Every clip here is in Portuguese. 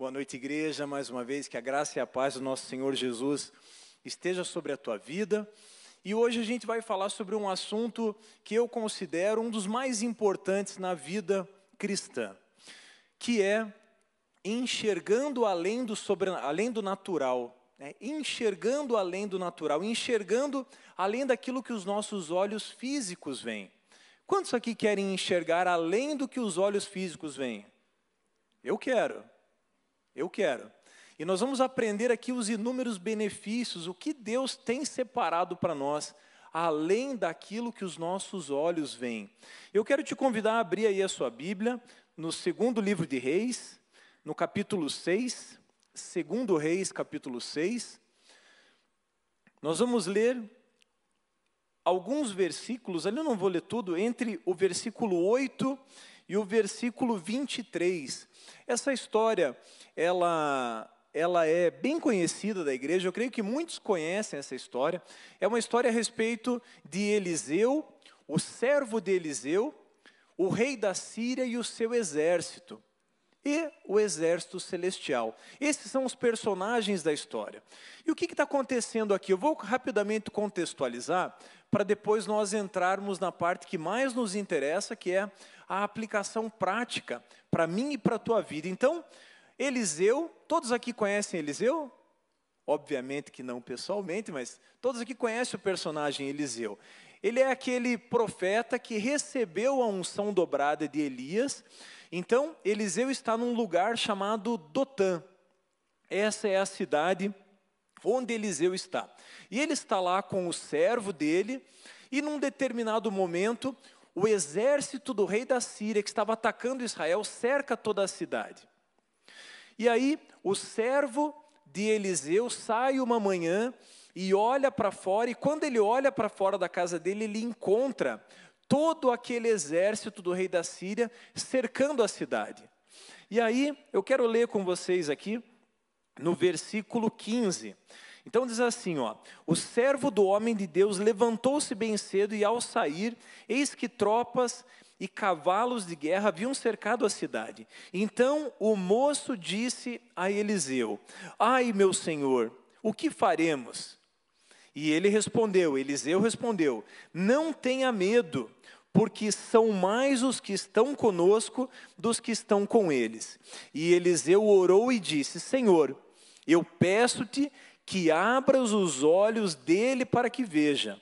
Boa noite, igreja. Mais uma vez, que a graça e a paz do nosso Senhor Jesus esteja sobre a tua vida. E hoje a gente vai falar sobre um assunto que eu considero um dos mais importantes na vida cristã, que é enxergando além do, sobre, além do natural. Né? Enxergando além do natural, enxergando além daquilo que os nossos olhos físicos veem. Quantos aqui querem enxergar além do que os olhos físicos veem? Eu quero. Eu quero. E nós vamos aprender aqui os inúmeros benefícios, o que Deus tem separado para nós, além daquilo que os nossos olhos veem. Eu quero te convidar a abrir aí a sua Bíblia, no segundo livro de Reis, no capítulo 6, segundo Reis, capítulo 6. Nós vamos ler alguns versículos, ali eu não vou ler tudo, entre o versículo 8 e o versículo 23. Essa história, ela, ela é bem conhecida da igreja, eu creio que muitos conhecem essa história. É uma história a respeito de Eliseu, o servo de Eliseu, o rei da Síria e o seu exército e o exército celestial. Esses são os personagens da história. E o que está acontecendo aqui? Eu vou rapidamente contextualizar para depois nós entrarmos na parte que mais nos interessa, que é a aplicação prática para mim e para a tua vida. Então, Eliseu, todos aqui conhecem Eliseu? Obviamente que não pessoalmente, mas todos aqui conhecem o personagem Eliseu. Ele é aquele profeta que recebeu a unção dobrada de Elias. Então, Eliseu está num lugar chamado Dotã. Essa é a cidade onde Eliseu está. E ele está lá com o servo dele, e num determinado momento, o exército do rei da Síria, que estava atacando Israel, cerca toda a cidade. E aí, o servo de Eliseu sai uma manhã e olha para fora, e quando ele olha para fora da casa dele, ele encontra todo aquele exército do rei da Síria cercando a cidade. E aí, eu quero ler com vocês aqui, no versículo 15. Então diz assim, ó: O servo do homem de Deus levantou-se bem cedo e ao sair, eis que tropas e cavalos de guerra haviam cercado a cidade. Então o moço disse a Eliseu: Ai, meu senhor, o que faremos? E ele respondeu, Eliseu respondeu: Não tenha medo, porque são mais os que estão conosco dos que estão com eles. E Eliseu orou e disse: Senhor, eu peço-te que abras os olhos dele para que veja.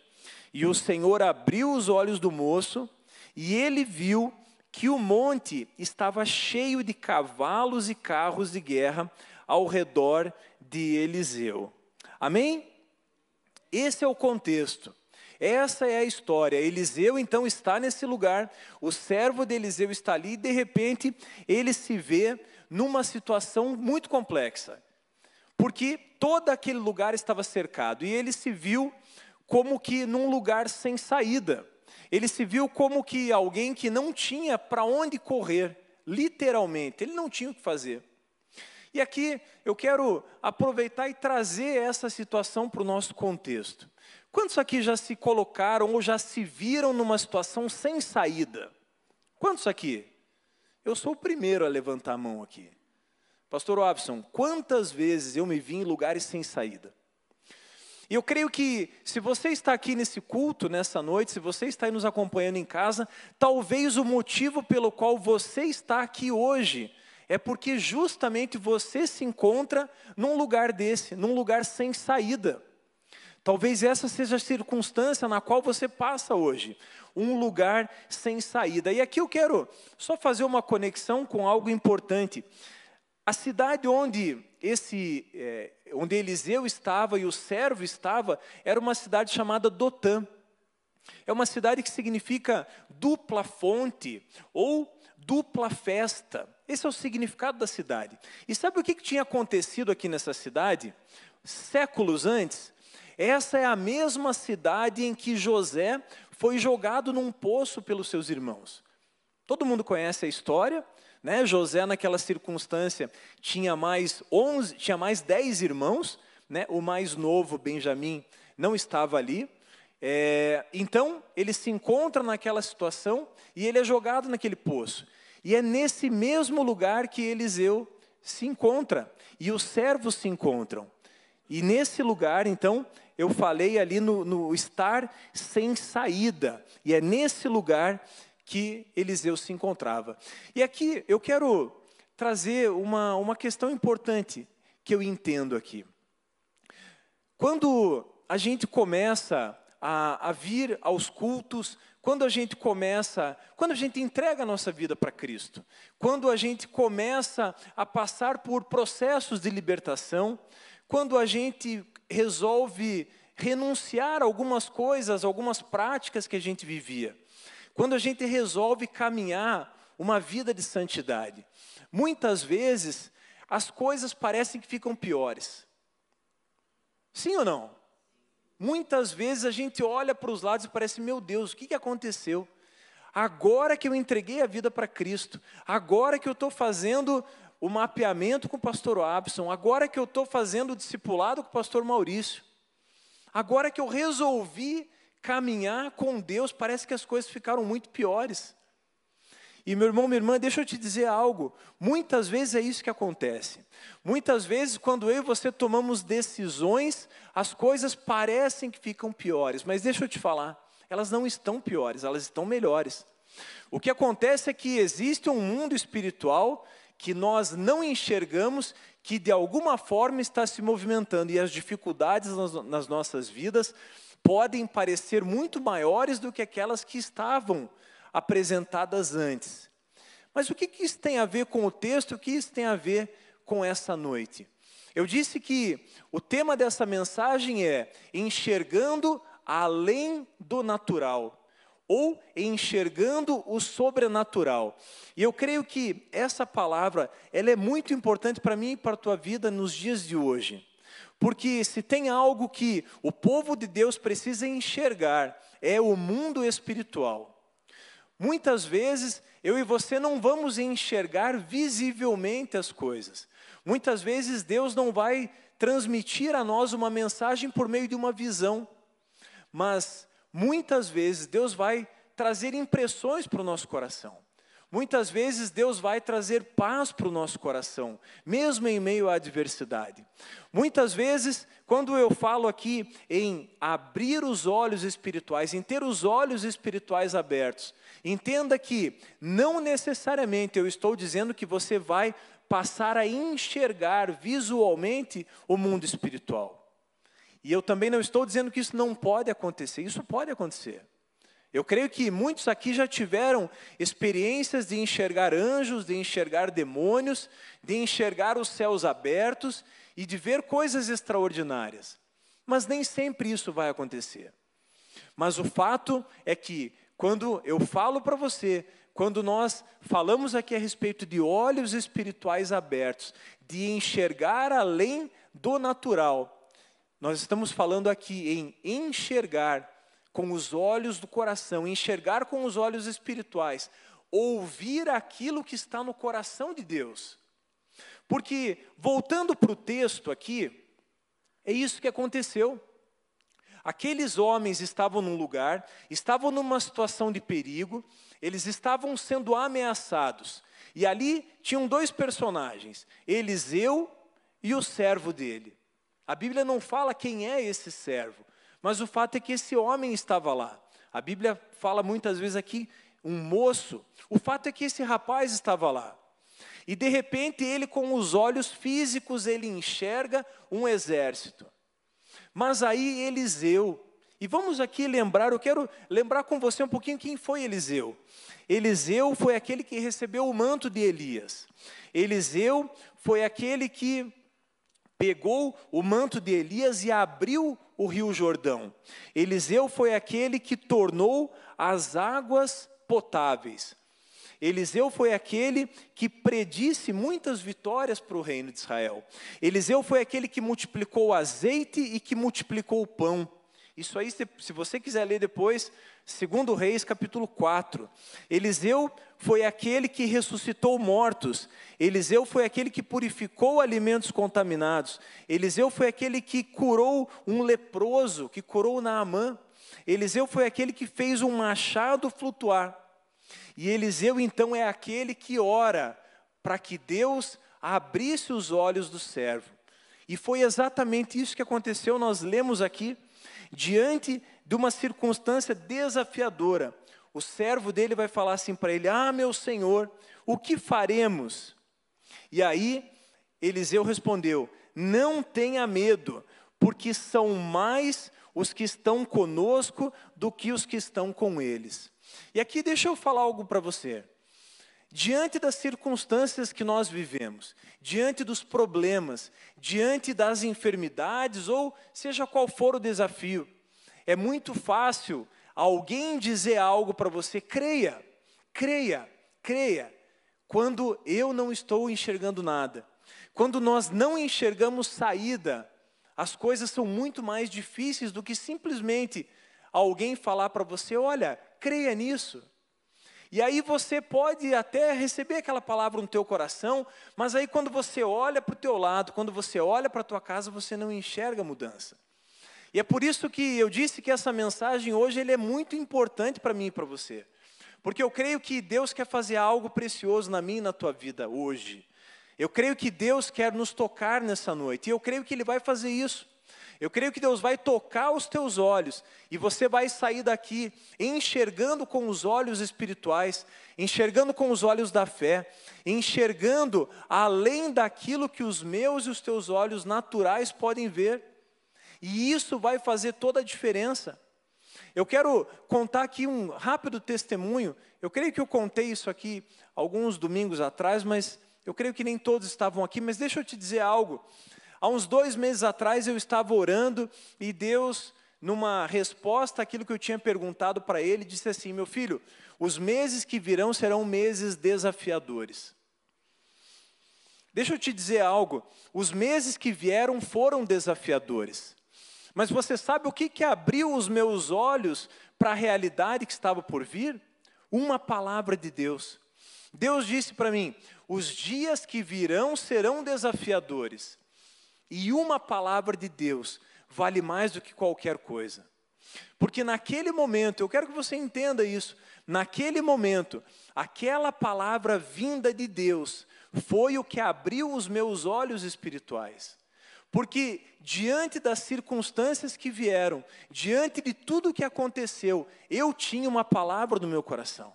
E o Senhor abriu os olhos do moço, e ele viu que o monte estava cheio de cavalos e carros de guerra ao redor de Eliseu. Amém? Esse é o contexto. Essa é a história. Eliseu então está nesse lugar, o servo de Eliseu está ali e de repente ele se vê numa situação muito complexa porque todo aquele lugar estava cercado e ele se viu como que num lugar sem saída. Ele se viu como que alguém que não tinha para onde correr, literalmente, ele não tinha o que fazer. E aqui eu quero aproveitar e trazer essa situação para o nosso contexto. Quantos aqui já se colocaram ou já se viram numa situação sem saída? Quantos aqui? Eu sou o primeiro a levantar a mão aqui. Pastor Robson, quantas vezes eu me vi em lugares sem saída? E eu creio que se você está aqui nesse culto, nessa noite, se você está aí nos acompanhando em casa, talvez o motivo pelo qual você está aqui hoje é porque justamente você se encontra num lugar desse, num lugar sem saída. Talvez essa seja a circunstância na qual você passa hoje, um lugar sem saída. E aqui eu quero só fazer uma conexão com algo importante. A cidade onde esse, é, onde Eliseu estava e o servo estava, era uma cidade chamada Dotã. É uma cidade que significa dupla fonte ou dupla festa. Esse é o significado da cidade. E sabe o que tinha acontecido aqui nessa cidade? Séculos antes, essa é a mesma cidade em que José foi jogado num poço pelos seus irmãos. Todo mundo conhece a história, né? José, naquela circunstância, tinha mais 11, tinha mais 10 irmãos, né? o mais novo, Benjamim, não estava ali. É, então, ele se encontra naquela situação e ele é jogado naquele poço. E é nesse mesmo lugar que Eliseu se encontra e os servos se encontram. E nesse lugar, então, eu falei ali no, no estar sem saída, e é nesse lugar que Eliseu se encontrava. E aqui eu quero trazer uma, uma questão importante que eu entendo aqui. Quando a gente começa a, a vir aos cultos, quando a gente começa, quando a gente entrega a nossa vida para Cristo, quando a gente começa a passar por processos de libertação, quando a gente resolve renunciar a algumas coisas, algumas práticas que a gente vivia, quando a gente resolve caminhar uma vida de santidade, muitas vezes as coisas parecem que ficam piores. Sim ou não? Muitas vezes a gente olha para os lados e parece, meu Deus, o que, que aconteceu? Agora que eu entreguei a vida para Cristo, agora que eu estou fazendo o mapeamento com o pastor Abson, agora que eu estou fazendo o discipulado com o pastor Maurício, agora que eu resolvi caminhar com Deus, parece que as coisas ficaram muito piores. E meu irmão, minha irmã, deixa eu te dizer algo. Muitas vezes é isso que acontece. Muitas vezes, quando eu e você tomamos decisões, as coisas parecem que ficam piores. Mas deixa eu te falar, elas não estão piores, elas estão melhores. O que acontece é que existe um mundo espiritual que nós não enxergamos, que de alguma forma está se movimentando, e as dificuldades nas, nossas vidas podem parecer muito maiores do que aquelas que estavam apresentadas antes. Mas o que, que isso tem a ver com o texto? O que isso tem a ver com essa noite? Eu disse que o tema dessa mensagem é enxergando além do natural ou enxergando o sobrenatural. E eu creio que essa palavra, ela é muito importante para mim e para a tua vida nos dias de hoje. Porque se tem algo que o povo de Deus precisa enxergar, é o mundo espiritual. Muitas vezes eu e você não vamos enxergar visivelmente as coisas. Muitas vezes Deus não vai transmitir a nós uma mensagem por meio de uma visão. Mas muitas vezes Deus vai trazer impressões para o nosso coração. Muitas vezes Deus vai trazer paz para o nosso coração, mesmo em meio à adversidade. Muitas vezes, quando eu falo aqui em abrir os olhos espirituais, em ter os olhos espirituais abertos, entenda que não necessariamente eu estou dizendo que você vai passar a enxergar visualmente o mundo espiritual. E eu também não estou dizendo que isso não pode acontecer, isso pode acontecer. Eu creio que muitos aqui já tiveram experiências de enxergar anjos, de enxergar demônios, de enxergar os céus abertos e de ver coisas extraordinárias. Mas nem sempre isso vai acontecer. Mas o fato é que, quando eu falo para você, quando nós falamos aqui a respeito de olhos espirituais abertos, de enxergar além do natural, nós estamos falando aqui em enxergar com os olhos do coração, enxergar com os olhos espirituais, ouvir aquilo que está no coração de Deus. Porque, voltando para o texto aqui, é isso que aconteceu. Aqueles homens estavam num lugar, estavam numa situação de perigo, eles estavam sendo ameaçados. E ali tinham dois personagens, Eliseu e o servo dele. A Bíblia não fala quem é esse servo, mas o fato é que esse homem estava lá. A Bíblia fala muitas vezes aqui um moço. O fato é que esse rapaz estava lá. E de repente ele com os olhos físicos ele enxerga um exército. Mas aí Eliseu, e vamos aqui lembrar, eu quero lembrar com você um pouquinho quem foi Eliseu. Eliseu foi aquele que recebeu o manto de Elias. Eliseu foi aquele que pegou o manto de Elias e abriu o rio Jordão. Eliseu foi aquele que tornou as águas potáveis. Eliseu foi aquele que predisse muitas vitórias para o reino de Israel. Eliseu foi aquele que multiplicou o azeite e que multiplicou o pão. Isso aí, se você quiser ler depois, segundo Reis, capítulo 4. Eliseu foi aquele que ressuscitou mortos. Eliseu foi aquele que purificou alimentos contaminados. Eliseu foi aquele que curou um leproso, que curou Naamã. Eliseu foi aquele que fez um machado flutuar. E Eliseu então é aquele que ora para que Deus abrisse os olhos do servo. E foi exatamente isso que aconteceu, nós lemos aqui, diante de uma circunstância desafiadora. O servo dele vai falar assim para ele: Ah, meu senhor, o que faremos? E aí Eliseu respondeu: Não tenha medo, porque são mais os que estão conosco do que os que estão com eles. E aqui deixa eu falar algo para você. Diante das circunstâncias que nós vivemos, diante dos problemas, diante das enfermidades, ou seja qual for o desafio, é muito fácil alguém dizer algo para você, creia, creia, creia, quando eu não estou enxergando nada. Quando nós não enxergamos saída, as coisas são muito mais difíceis do que simplesmente alguém falar para você: olha, creia nisso. E aí você pode até receber aquela palavra no teu coração, mas aí quando você olha para o teu lado, quando você olha para a tua casa, você não enxerga mudança. E é por isso que eu disse que essa mensagem hoje é muito importante para mim e para você. Porque eu creio que Deus quer fazer algo precioso na minha e na tua vida hoje. Eu creio que Deus quer nos tocar nessa noite, e eu creio que Ele vai fazer isso. Eu creio que Deus vai tocar os teus olhos e você vai sair daqui enxergando com os olhos espirituais, enxergando com os olhos da fé, enxergando além daquilo que os meus e os teus olhos naturais podem ver. E isso vai fazer toda a diferença. Eu quero contar aqui um rápido testemunho. Eu creio que eu contei isso aqui alguns domingos atrás, mas eu creio que nem todos estavam aqui. Mas deixa eu te dizer algo. Há uns dois meses atrás eu estava orando e Deus, numa resposta àquilo que eu tinha perguntado para ele, disse assim: Meu filho, os meses que virão serão meses desafiadores. Deixa eu te dizer algo: os meses que vieram foram desafiadores. Mas você sabe o que, que abriu os meus olhos para a realidade que estava por vir? Uma palavra de Deus. Deus disse para mim: os dias que virão serão desafiadores, e uma palavra de Deus vale mais do que qualquer coisa. Porque naquele momento, eu quero que você entenda isso, naquele momento, aquela palavra vinda de Deus foi o que abriu os meus olhos espirituais. Porque diante das circunstâncias que vieram, diante de tudo o que aconteceu, eu tinha uma palavra no meu coração.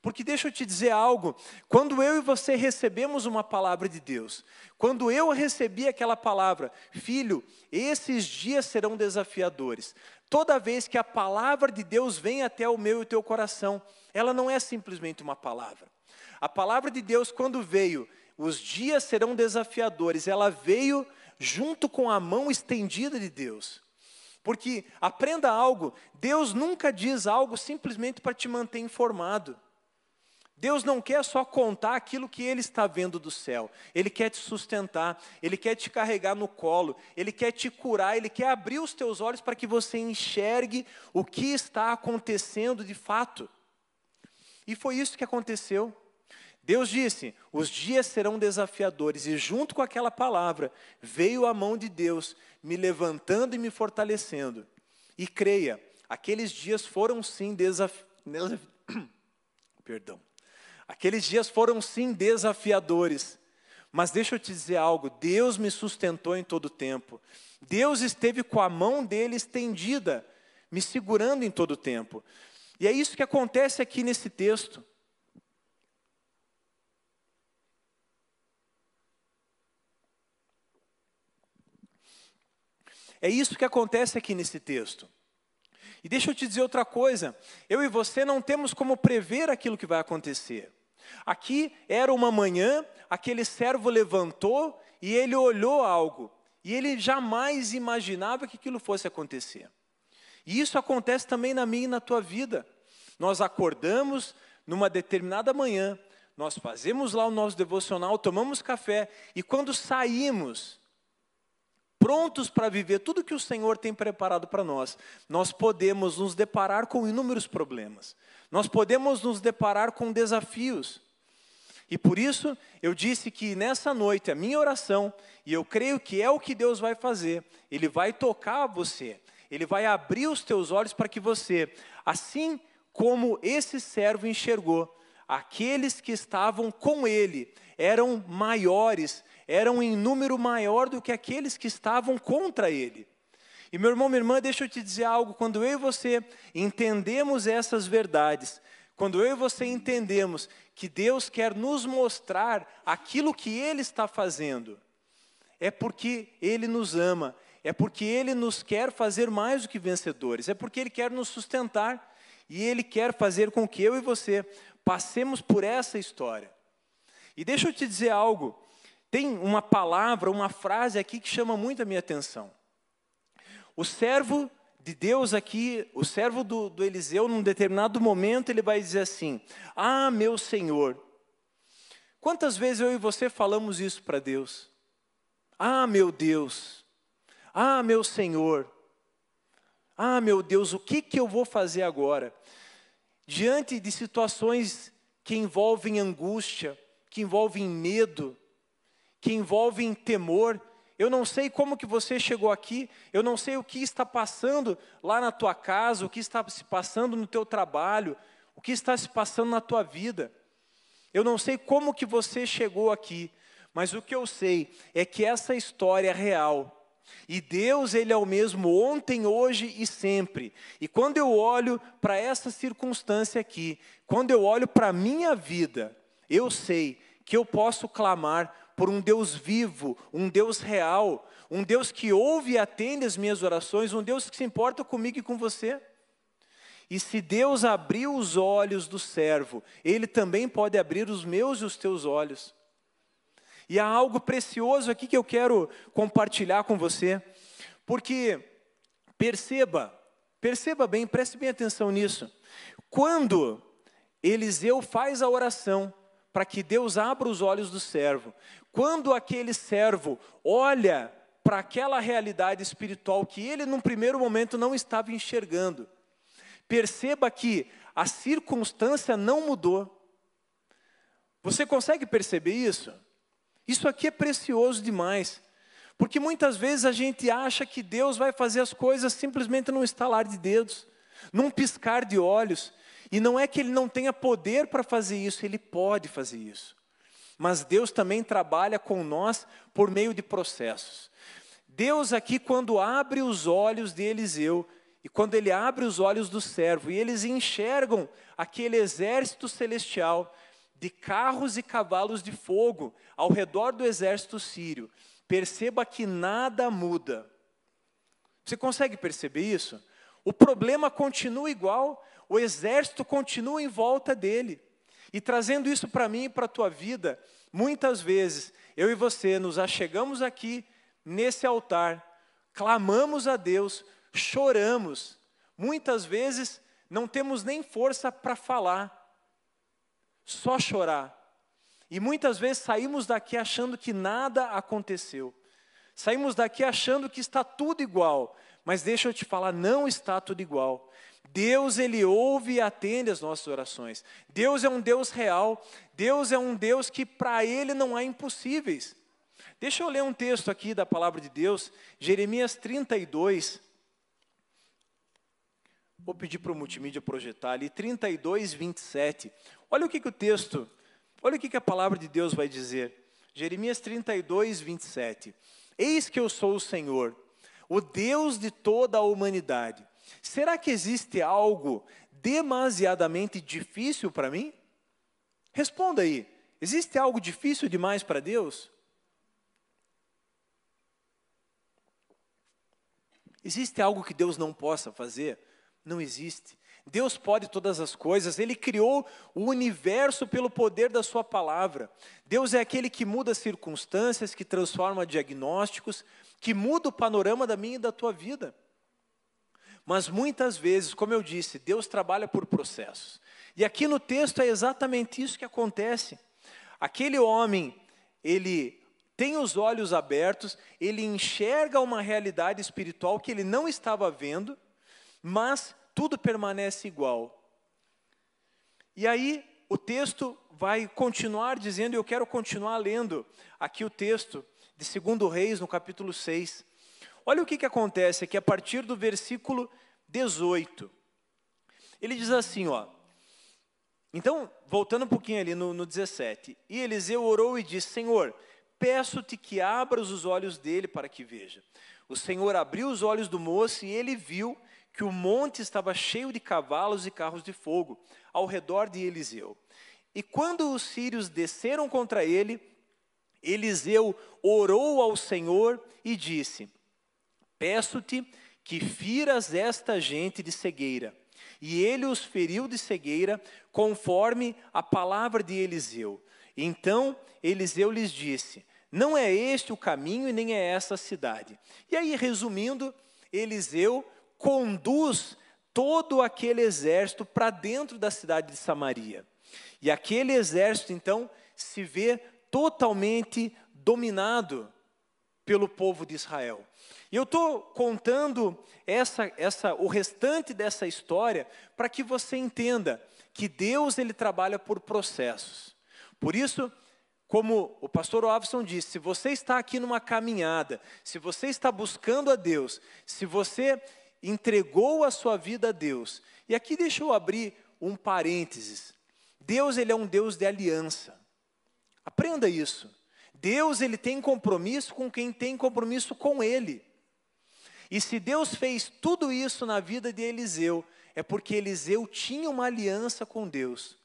Porque deixa eu te dizer algo, quando eu e você recebemos uma palavra de Deus, quando eu recebi aquela palavra, filho, esses dias serão desafiadores. Toda vez que a palavra de Deus vem até o meu e o teu coração, ela não é simplesmente uma palavra. A palavra de Deus, quando veio, os dias serão desafiadores, ela veio junto com a mão estendida de Deus. Porque aprenda algo, Deus nunca diz algo simplesmente para te manter informado. Deus não quer só contar aquilo que Ele está vendo do céu, Ele quer te sustentar, Ele quer te carregar no colo, Ele quer te curar, Ele quer abrir os teus olhos para que você enxergue o que está acontecendo de fato. E foi isso que aconteceu. Deus disse: os dias serão desafiadores, e junto com aquela palavra veio a mão de Deus me levantando e me fortalecendo. E creia, aqueles dias foram sim desafiadores. Perdão. Aqueles dias foram sim desafiadores. Mas deixa eu te dizer algo: Deus me sustentou em todo o tempo. Deus esteve com a mão dele estendida, me segurando em todo o tempo. E é isso que acontece aqui nesse texto. É isso que acontece aqui nesse texto. E deixa eu te dizer outra coisa: eu e você não temos como prever aquilo que vai acontecer. Aqui era uma manhã, aquele servo levantou e ele olhou algo, e ele jamais imaginava que aquilo fosse acontecer. E isso acontece também na minha e na tua vida. Nós acordamos numa determinada manhã, nós fazemos lá o nosso devocional, tomamos café, e quando saímos, prontos para viver tudo que o Senhor tem preparado para nós, nós podemos nos deparar com inúmeros problemas, nós podemos nos deparar com desafios. E por isso eu disse que nessa noite a minha oração, e eu creio que é o que Deus vai fazer, Ele vai tocar você, Ele vai abrir os teus olhos para que você, assim como esse servo enxergou, aqueles que estavam com ele eram maiores, eram em número maior do que aqueles que estavam contra ele. E meu irmão, minha irmã, deixa eu te dizer algo: quando eu e você entendemos essas verdades, quando eu e você entendemos que Deus quer nos mostrar aquilo que Ele está fazendo, é porque Ele nos ama, é porque Ele nos quer fazer mais do que vencedores, é porque Ele quer nos sustentar e Ele quer fazer com que eu e você passemos por essa história. E deixa eu te dizer algo, tem uma palavra, uma frase aqui que chama muito a minha atenção. O servo de Deus aqui, o servo do, do Eliseu, num determinado momento, ele vai dizer assim: Ah, meu Senhor. Quantas vezes eu e você falamos isso para Deus? Ah, meu Deus. Ah, meu Senhor. Ah, meu Deus, o que, que eu vou fazer agora? Diante de situações que envolvem angústia, que envolvem medo, que envolvem temor, eu não sei como que você chegou aqui, eu não sei o que está passando lá na tua casa, o que está se passando no teu trabalho, o que está se passando na tua vida. Eu não sei como que você chegou aqui, mas o que eu sei é que essa história é real. E Deus, Ele é o mesmo ontem, hoje e sempre. E quando eu olho para essa circunstância aqui, quando eu olho para a minha vida, eu sei que eu posso clamar por um Deus vivo, um Deus real, um Deus que ouve e atende as minhas orações, um Deus que se importa comigo e com você. E se Deus abriu os olhos do servo, Ele também pode abrir os meus e os teus olhos. E há algo precioso aqui que eu quero compartilhar com você, porque perceba, perceba bem, preste bem atenção nisso. Quando Eliseu faz a oração para que Deus abra os olhos do servo, quando aquele servo olha para aquela realidade espiritual que ele, num primeiro momento, não estava enxergando, perceba que a circunstância não mudou. Você consegue perceber isso? Isso aqui é precioso demais. Porque muitas vezes a gente acha que Deus vai fazer as coisas simplesmente num estalar de dedos, num piscar de olhos. E não é que ele não tenha poder para fazer isso, ele pode fazer isso mas Deus também trabalha com nós por meio de processos. Deus aqui, quando abre os olhos de Eliseu, e quando ele abre os olhos do servo, e eles enxergam aquele exército celestial de carros e cavalos de fogo ao redor do exército sírio, perceba que nada muda. Você consegue perceber isso? O problema continua igual, o exército continua em volta dele. E trazendo isso para mim e para a tua vida, muitas vezes eu e você nos achegamos aqui nesse altar, clamamos a Deus, choramos. Muitas vezes não temos nem força para falar, só chorar. E muitas vezes saímos daqui achando que nada aconteceu. Saímos daqui achando que está tudo igual. Mas deixa eu te falar, não está tudo igual. Deus, Ele ouve e atende as nossas orações. Deus é um Deus real. Deus é um Deus que para Ele não há impossíveis. Deixa eu ler um texto aqui da palavra de Deus, Jeremias 32. Vou pedir para o multimídia projetar ali, 32, 27. Olha o que, que o texto, olha o que, que a palavra de Deus vai dizer. Jeremias 32, 27. Eis que eu sou o Senhor, o Deus de toda a humanidade. Será que existe algo demasiadamente difícil para mim? Responda aí. Existe algo difícil demais para Deus? Existe algo que Deus não possa fazer? Não existe. Deus pode todas as coisas, Ele criou o universo pelo poder da Sua palavra. Deus é aquele que muda circunstâncias, que transforma diagnósticos, que muda o panorama da minha e da tua vida. Mas muitas vezes, como eu disse, Deus trabalha por processos. E aqui no texto é exatamente isso que acontece. Aquele homem, ele tem os olhos abertos, ele enxerga uma realidade espiritual que ele não estava vendo, mas tudo permanece igual. E aí o texto vai continuar dizendo, e eu quero continuar lendo aqui o texto de 2 Reis, no capítulo 6. Olha o que, que acontece aqui a partir do versículo 18. Ele diz assim, ó. Então, voltando um pouquinho ali no, no 17. E Eliseu orou e disse: Senhor, peço-te que abras os olhos dele para que veja. O Senhor abriu os olhos do moço e ele viu que o monte estava cheio de cavalos e carros de fogo ao redor de Eliseu. E quando os sírios desceram contra ele, Eliseu orou ao Senhor e disse: Peço-te que firas esta gente de cegueira. E ele os feriu de cegueira, conforme a palavra de Eliseu. Então Eliseu lhes disse: Não é este o caminho e nem é essa a cidade. E aí, resumindo, Eliseu conduz todo aquele exército para dentro da cidade de Samaria. E aquele exército, então, se vê totalmente dominado pelo povo de Israel. E eu estou contando essa, essa, o restante dessa história para que você entenda que Deus ele trabalha por processos. Por isso, como o pastor Ovson disse, se você está aqui numa caminhada, se você está buscando a Deus, se você entregou a sua vida a Deus, e aqui deixa eu abrir um parênteses. Deus ele é um Deus de aliança. Aprenda isso. Deus ele tem compromisso com quem tem compromisso com ele. E se Deus fez tudo isso na vida de Eliseu, é porque Eliseu tinha uma aliança com Deus.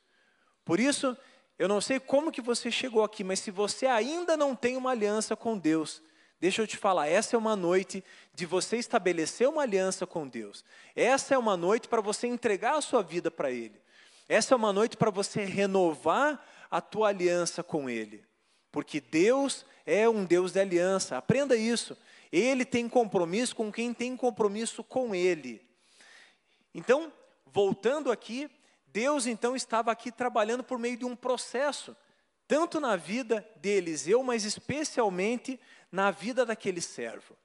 Por isso, eu não sei como que você chegou aqui, mas se você ainda não tem uma aliança com Deus, deixa eu te falar, essa é uma noite de você estabelecer uma aliança com Deus. Essa é uma noite para você entregar a sua vida para Ele. Essa é uma noite para você renovar a tua aliança com Ele. Porque Deus é um Deus de aliança. Aprenda isso. Ele tem compromisso com quem tem compromisso com Ele. Então, voltando aqui, Deus então estava aqui trabalhando por meio de um processo, tanto na vida de Eliseu, mas especialmente na vida daquele servo.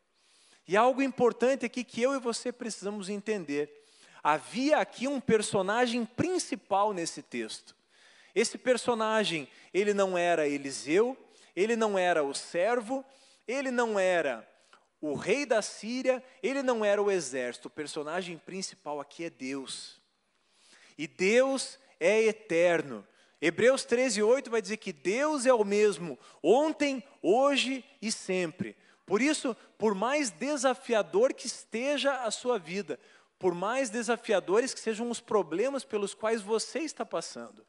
E algo importante aqui que eu e você precisamos entender havia aqui um personagem principal nesse texto. Esse personagem, ele não era Eliseu, ele não era o servo, ele não era o rei da Síria, ele não era o exército. O personagem principal aqui é Deus. E Deus é eterno. Hebreus 13, 8 vai dizer que Deus é o mesmo ontem, hoje e sempre. Por isso, por mais desafiador que esteja a sua vida, por mais desafiadores que sejam os problemas pelos quais você está passando.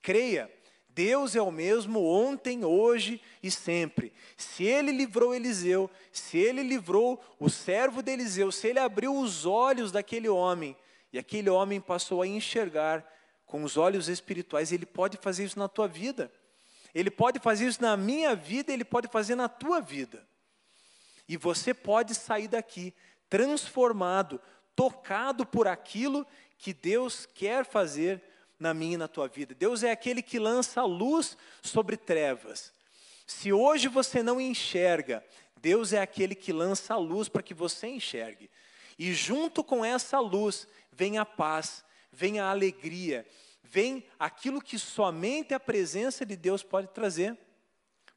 Creia, Deus é o mesmo ontem, hoje e sempre. Se ele livrou Eliseu, se ele livrou o servo de Eliseu, se ele abriu os olhos daquele homem, e aquele homem passou a enxergar com os olhos espirituais, ele pode fazer isso na tua vida. Ele pode fazer isso na minha vida, ele pode fazer na tua vida. E você pode sair daqui transformado, tocado por aquilo que Deus quer fazer na minha e na tua vida. Deus é aquele que lança luz sobre trevas. Se hoje você não enxerga, Deus é aquele que lança a luz para que você enxergue. E junto com essa luz vem a paz, vem a alegria, vem aquilo que somente a presença de Deus pode trazer.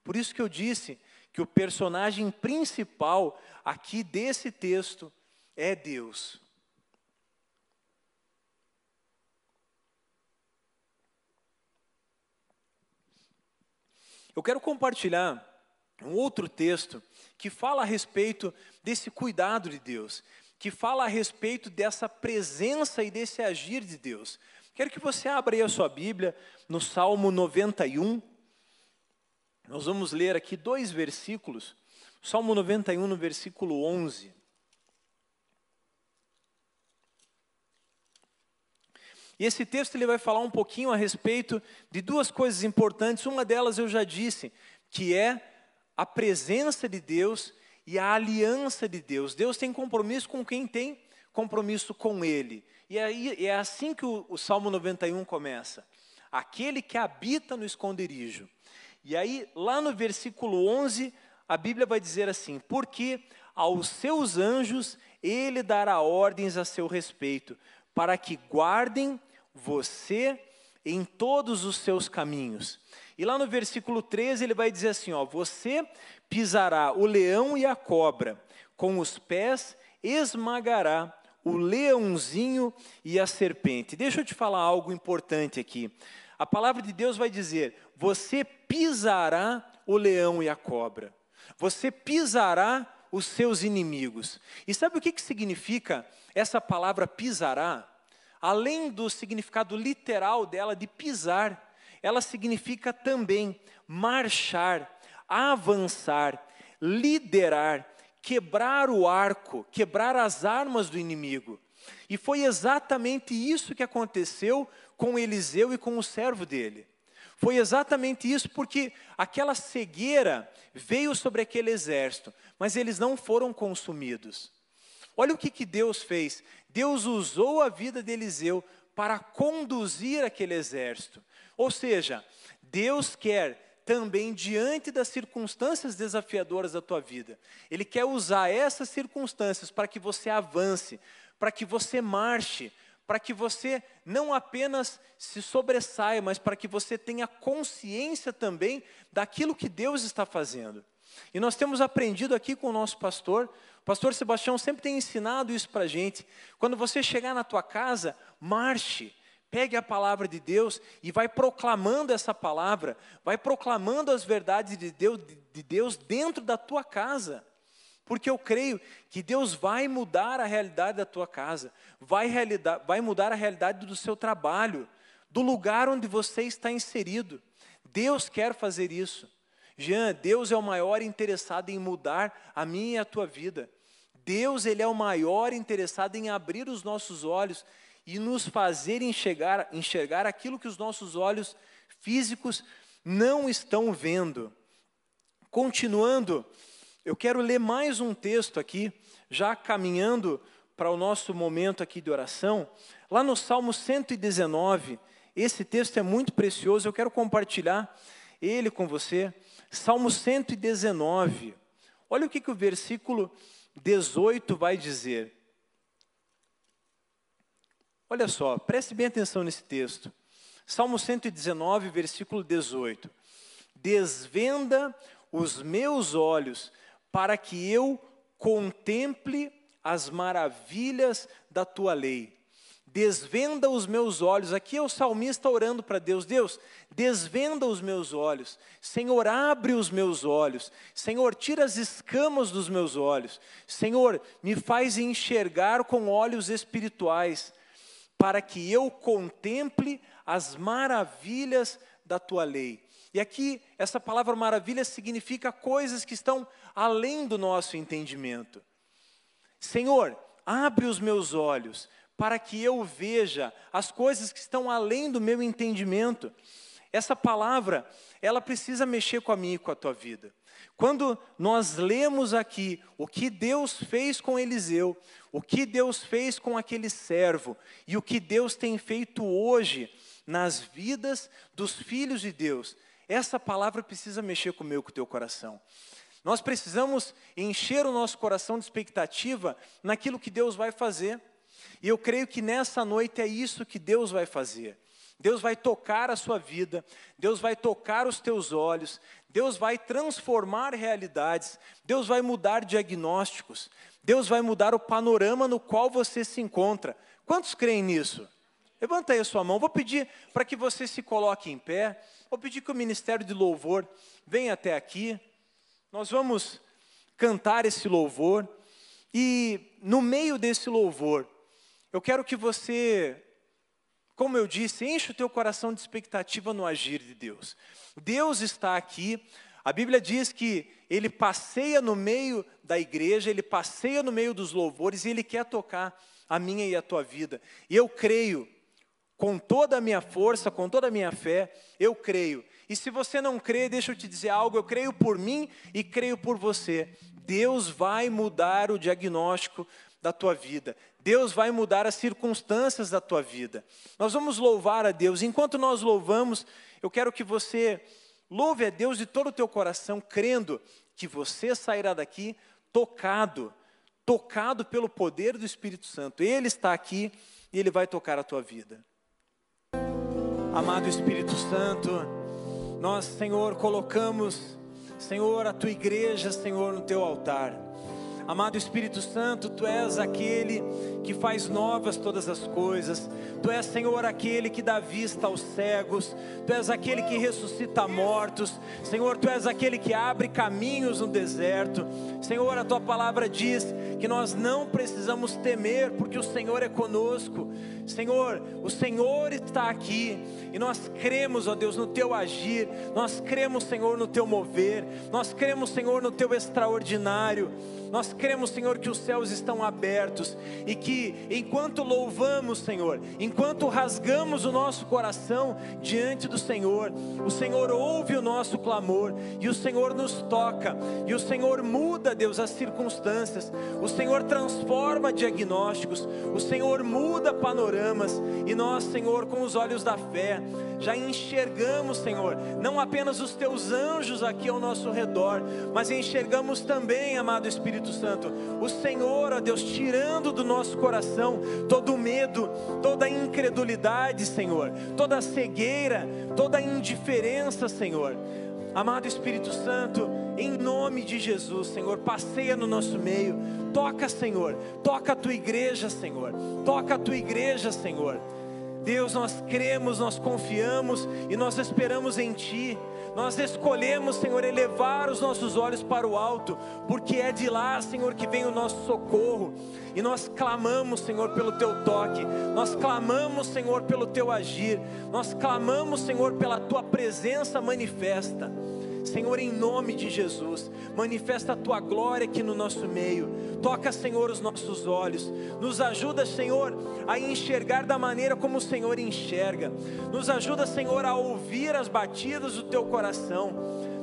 Por isso que eu disse que o personagem principal aqui desse texto é Deus. Eu quero compartilhar um outro texto que fala a respeito desse cuidado de Deus, que fala a respeito dessa presença e desse agir de Deus. Quero que você abra aí a sua Bíblia no Salmo 91. Nós vamos ler aqui dois versículos. Salmo 91, no versículo 11. E esse texto ele vai falar um pouquinho a respeito de duas coisas importantes. Uma delas eu já disse, que é a presença de Deus e a aliança de Deus. Deus tem compromisso com quem tem compromisso com Ele. E aí é assim que o, o Salmo 91 começa. Aquele que habita no esconderijo. E aí, lá no versículo 11, a Bíblia vai dizer assim: Porque aos seus anjos ele dará ordens a seu respeito, para que guardem você em todos os seus caminhos. E lá no versículo 13 ele vai dizer assim: ó, você pisará o leão e a cobra, com os pés esmagará o leãozinho e a serpente. Deixa eu te falar algo importante aqui. A palavra de Deus vai dizer: você pisará o leão e a cobra, você pisará os seus inimigos. E sabe o que, que significa essa palavra pisará? Além do significado literal dela de pisar, ela significa também marchar, avançar, liderar, quebrar o arco, quebrar as armas do inimigo. E foi exatamente isso que aconteceu com Eliseu e com o servo dele. Foi exatamente isso, porque aquela cegueira veio sobre aquele exército, mas eles não foram consumidos. Olha o que, que Deus fez. Deus usou a vida de Eliseu para conduzir aquele exército. Ou seja, Deus quer também diante das circunstâncias desafiadoras da tua vida. Ele quer usar essas circunstâncias para que você avance, para que você marche, para que você não apenas se sobressaia, mas para que você tenha consciência também daquilo que Deus está fazendo. E nós temos aprendido aqui com o nosso pastor, pastor Sebastião sempre tem ensinado isso para a gente. Quando você chegar na tua casa, marche, pegue a palavra de Deus e vai proclamando essa palavra, vai proclamando as verdades de Deus, de Deus dentro da tua casa. Porque eu creio que Deus vai mudar a realidade da tua casa, vai, vai mudar a realidade do seu trabalho, do lugar onde você está inserido. Deus quer fazer isso. Jean, Deus é o maior interessado em mudar a minha e a tua vida. Deus, Ele é o maior interessado em abrir os nossos olhos e nos fazer enxergar, enxergar aquilo que os nossos olhos físicos não estão vendo. Continuando, eu quero ler mais um texto aqui, já caminhando para o nosso momento aqui de oração. Lá no Salmo 119, esse texto é muito precioso, eu quero compartilhar ele com você. Salmo 119. Olha o que, que o versículo 18 vai dizer. Olha só, preste bem atenção nesse texto. Salmo 119, versículo 18. Desvenda os meus olhos para que eu contemple as maravilhas da tua lei. Desvenda os meus olhos. Aqui é o salmista orando para Deus: Deus, desvenda os meus olhos. Senhor, abre os meus olhos. Senhor, tira as escamas dos meus olhos. Senhor, me faz enxergar com olhos espirituais, para que eu contemple as maravilhas da tua lei. E aqui, essa palavra maravilha significa coisas que estão além do nosso entendimento. Senhor, abre os meus olhos para que eu veja as coisas que estão além do meu entendimento. Essa palavra, ela precisa mexer com a minha e com a tua vida. Quando nós lemos aqui o que Deus fez com Eliseu, o que Deus fez com aquele servo e o que Deus tem feito hoje nas vidas dos filhos de Deus, essa palavra precisa mexer com o meu, com o teu coração. Nós precisamos encher o nosso coração de expectativa naquilo que Deus vai fazer. E eu creio que nessa noite é isso que Deus vai fazer. Deus vai tocar a sua vida, Deus vai tocar os teus olhos, Deus vai transformar realidades, Deus vai mudar diagnósticos, Deus vai mudar o panorama no qual você se encontra. Quantos creem nisso? Levanta aí a sua mão. Vou pedir para que você se coloque em pé. Vou pedir que o ministério de louvor venha até aqui. Nós vamos cantar esse louvor. E no meio desse louvor, eu quero que você, como eu disse, enche o teu coração de expectativa no agir de Deus. Deus está aqui. A Bíblia diz que ele passeia no meio da igreja, ele passeia no meio dos louvores e ele quer tocar a minha e a tua vida. E eu creio com toda a minha força, com toda a minha fé, eu creio. E se você não crê, deixa eu te dizer algo, eu creio por mim e creio por você. Deus vai mudar o diagnóstico da tua vida. Deus vai mudar as circunstâncias da tua vida. Nós vamos louvar a Deus. Enquanto nós louvamos, eu quero que você louve a Deus de todo o teu coração, crendo que você sairá daqui tocado, tocado pelo poder do Espírito Santo. Ele está aqui e ele vai tocar a tua vida. Amado Espírito Santo, nós, Senhor, colocamos, Senhor, a tua igreja, Senhor, no teu altar. Amado Espírito Santo, tu és aquele que faz novas todas as coisas. Tu és, Senhor, aquele que dá vista aos cegos. Tu és aquele que ressuscita mortos. Senhor, tu és aquele que abre caminhos no deserto. Senhor, a tua palavra diz que nós não precisamos temer, porque o Senhor é conosco. Senhor, o Senhor está aqui e nós cremos, ó Deus, no teu agir. Nós cremos, Senhor, no teu mover. Nós cremos, Senhor, no teu extraordinário. Nós cremos, Senhor, que os céus estão abertos e que enquanto louvamos, Senhor, enquanto rasgamos o nosso coração diante do Senhor, o Senhor ouve o nosso clamor e o Senhor nos toca e o Senhor muda, Deus, as circunstâncias. O Senhor transforma diagnósticos, o Senhor muda panoramas e nós, Senhor, com os olhos da fé, já enxergamos, Senhor, não apenas os teus anjos aqui ao nosso redor, mas enxergamos também, amado Espírito Santo, o Senhor, ó Deus, tirando do nosso coração todo o medo, toda incredulidade, Senhor, toda cegueira, toda indiferença, Senhor. Amado Espírito Santo, em nome de Jesus, Senhor, passeia no nosso meio, toca, Senhor, toca a tua igreja, Senhor, toca a tua igreja, Senhor. Deus, nós cremos, nós confiamos e nós esperamos em Ti. Nós escolhemos, Senhor, elevar os nossos olhos para o alto, porque é de lá, Senhor, que vem o nosso socorro. E nós clamamos, Senhor, pelo Teu toque, nós clamamos, Senhor, pelo Teu agir, nós clamamos, Senhor, pela Tua presença manifesta. Senhor, em nome de Jesus, manifesta a tua glória aqui no nosso meio. Toca, Senhor, os nossos olhos. Nos ajuda, Senhor, a enxergar da maneira como o Senhor enxerga. Nos ajuda, Senhor, a ouvir as batidas do teu coração.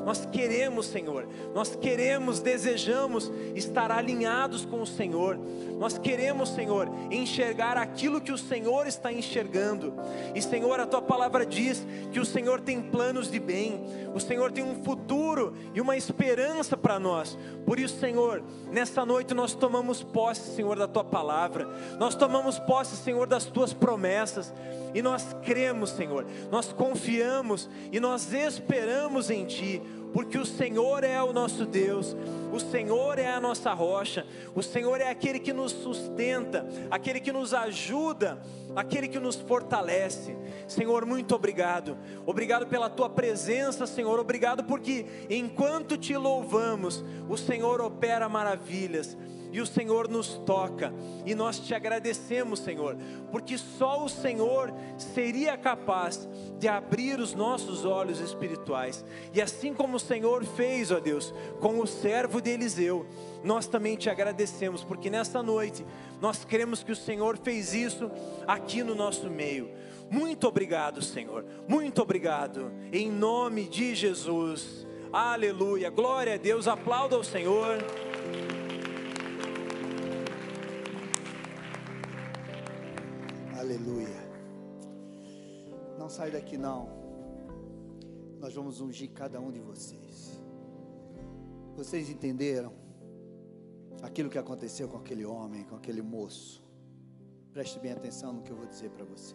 Nós queremos, Senhor, nós queremos, desejamos estar alinhados com o Senhor. Nós queremos, Senhor, enxergar aquilo que o Senhor está enxergando. E, Senhor, a tua palavra diz que o Senhor tem planos de bem, o Senhor tem um futuro e uma esperança para nós. Por isso, Senhor, nesta noite nós tomamos posse, Senhor, da tua palavra, nós tomamos posse, Senhor, das tuas promessas. E nós cremos, Senhor, nós confiamos e nós esperamos em Ti, porque o Senhor é o nosso Deus, o Senhor é a nossa rocha, o Senhor é aquele que nos sustenta, aquele que nos ajuda, aquele que nos fortalece. Senhor, muito obrigado, obrigado pela Tua presença, Senhor, obrigado porque enquanto te louvamos, o Senhor opera maravilhas e o Senhor nos toca, e nós te agradecemos, Senhor, porque só o Senhor seria capaz de abrir os nossos olhos espirituais, e assim como o Senhor fez, ó Deus, com o servo de Eliseu, nós também te agradecemos, porque nesta noite nós cremos que o Senhor fez isso aqui no nosso meio. Muito obrigado, Senhor, muito obrigado, em nome de Jesus. Aleluia, glória a Deus, aplauda o Senhor. Aleluia. Não sai daqui não. Nós vamos ungir cada um de vocês. Vocês entenderam aquilo que aconteceu com aquele homem, com aquele moço? Preste bem atenção no que eu vou dizer para você.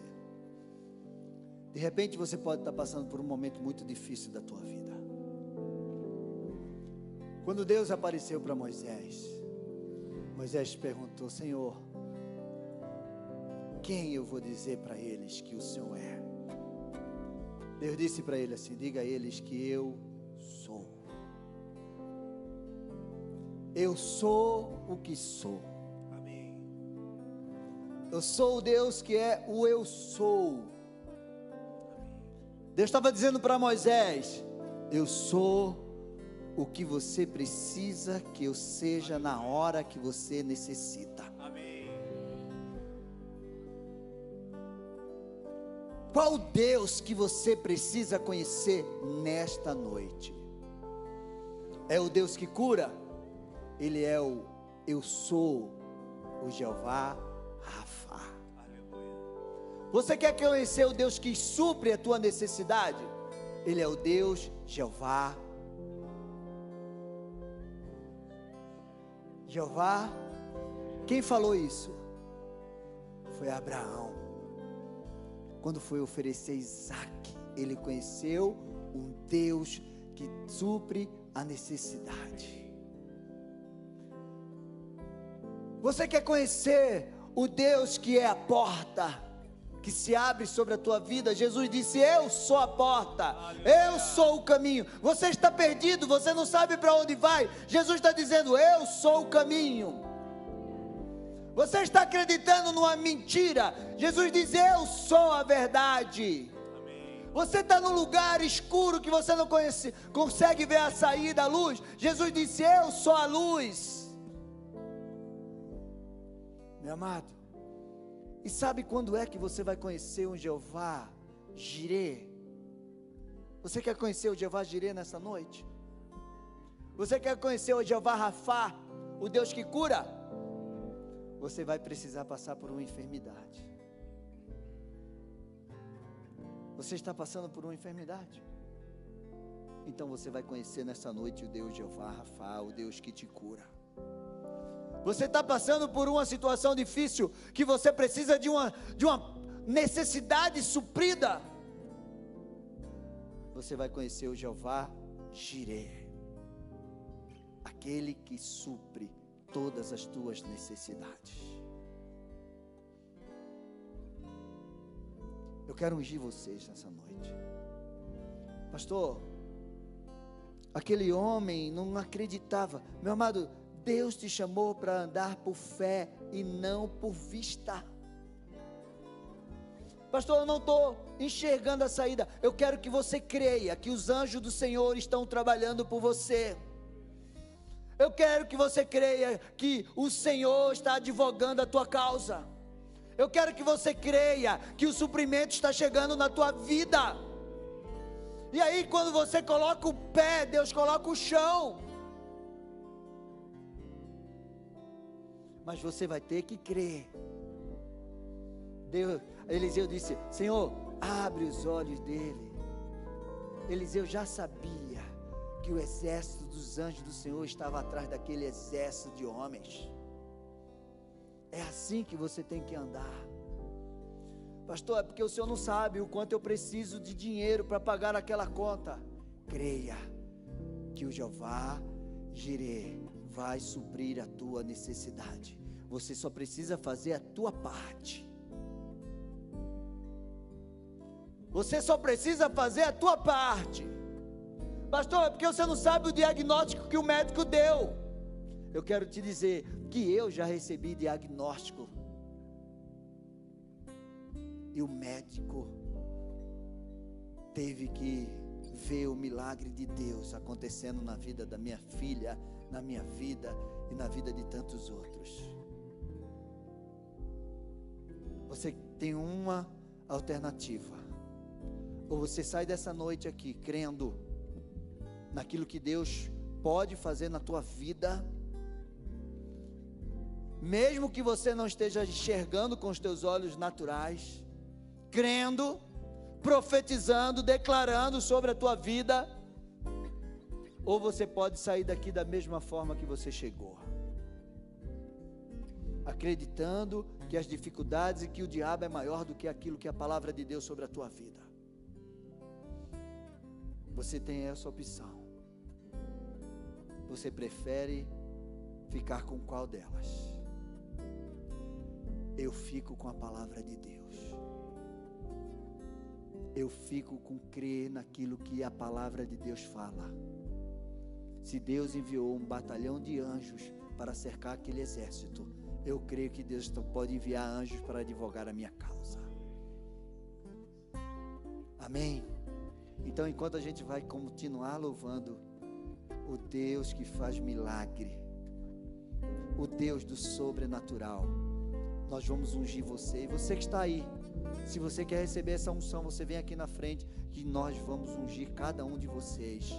De repente você pode estar passando por um momento muito difícil da tua vida. Quando Deus apareceu para Moisés, Moisés perguntou: Senhor, quem eu vou dizer para eles que o Senhor é? Deus disse para ele assim: diga a eles que eu Eu sou o que sou. Amém. Eu sou o Deus que é o eu sou. Deus estava dizendo para Moisés: Eu sou o que você precisa que eu seja na hora que você necessita. Amém. Qual Deus que você precisa conhecer nesta noite? É o Deus que cura? Ele é o eu sou, o Jeová Rafa. Você quer conhecer o Deus que supre a tua necessidade? Ele é o Deus Jeová. Jeová, quem falou isso? Foi Abraão. Quando foi oferecer Isaac, ele conheceu um Deus que supre a necessidade. Você quer conhecer o Deus que é a porta? que se abre sobre a tua vida. Jesus disse: Eu sou a porta, eu sou o caminho. Você está perdido, você não sabe para onde vai. Jesus está dizendo: Eu sou o caminho. Você está acreditando numa mentira. Jesus diz: Eu sou a verdade. Você está num lugar escuro que você não conhece, consegue ver a saída, a luz. Jesus disse: Eu sou a luz. Meu amado, e sabe quando é que você vai conhecer um Jeová Jirê? Você quer conhecer o Jeová Jirê nessa noite? Você quer conhecer o Jeová Rafá, o Deus que cura? você vai precisar passar por uma enfermidade. Você está passando por uma enfermidade. Então você vai conhecer nessa noite o Deus Jeová Rafa, o Deus que te cura. Você está passando por uma situação difícil que você precisa de uma, de uma necessidade suprida. Você vai conhecer o Jeová Jireh, aquele que supre todas as tuas necessidades. Eu quero ungir vocês nessa noite. Pastor, aquele homem não acreditava. Meu amado, Deus te chamou para andar por fé e não por vista. Pastor, eu não estou enxergando a saída. Eu quero que você creia que os anjos do Senhor estão trabalhando por você. Eu quero que você creia que o Senhor está advogando a tua causa. Eu quero que você creia que o suprimento está chegando na tua vida. E aí, quando você coloca o pé, Deus coloca o chão. Mas você vai ter que crer. Deus, Eliseu disse: Senhor, abre os olhos dele. Eliseu já sabia que o exército dos anjos do Senhor estava atrás daquele exército de homens. É assim que você tem que andar. Pastor, é porque o senhor não sabe o quanto eu preciso de dinheiro para pagar aquela conta. Creia que o Jeová Jireh vai suprir a tua necessidade. Você só precisa fazer a tua parte. Você só precisa fazer a tua parte. Pastor, é porque você não sabe o diagnóstico que o médico deu. Eu quero te dizer que eu já recebi diagnóstico. E o médico teve que ver o milagre de Deus acontecendo na vida da minha filha, na minha vida e na vida de tantos outros. Você tem uma alternativa. Ou você sai dessa noite aqui crendo naquilo que Deus pode fazer na tua vida, mesmo que você não esteja enxergando com os teus olhos naturais, crendo, profetizando, declarando sobre a tua vida, ou você pode sair daqui da mesma forma que você chegou, acreditando que as dificuldades e que o diabo é maior do que aquilo que a palavra de Deus sobre a tua vida. Você tem essa opção. Você prefere ficar com qual delas? Eu fico com a palavra de Deus. Eu fico com crer naquilo que a palavra de Deus fala. Se Deus enviou um batalhão de anjos para cercar aquele exército, eu creio que Deus pode enviar anjos para advogar a minha causa. Amém? Então, enquanto a gente vai continuar louvando, o Deus que faz milagre, o Deus do sobrenatural. Nós vamos ungir você. E você que está aí, se você quer receber essa unção, você vem aqui na frente, que nós vamos ungir cada um de vocês.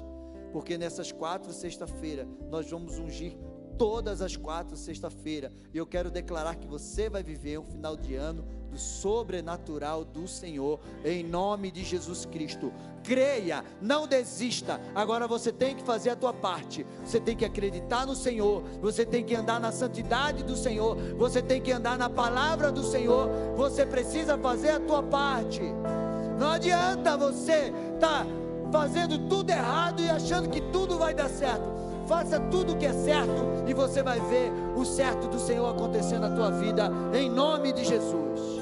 Porque nessas quatro sexta-feira, nós vamos ungir todas as quatro sexta-feira. E eu quero declarar que você vai viver um final de ano do sobrenatural do Senhor, em nome de Jesus Cristo. Creia, não desista. Agora você tem que fazer a tua parte. Você tem que acreditar no Senhor, você tem que andar na santidade do Senhor, você tem que andar na palavra do Senhor. Você precisa fazer a tua parte. Não adianta você estar tá fazendo tudo errado e achando que tudo vai dar certo. Faça tudo o que é certo e você vai ver o certo do Senhor acontecendo na tua vida, em nome de Jesus.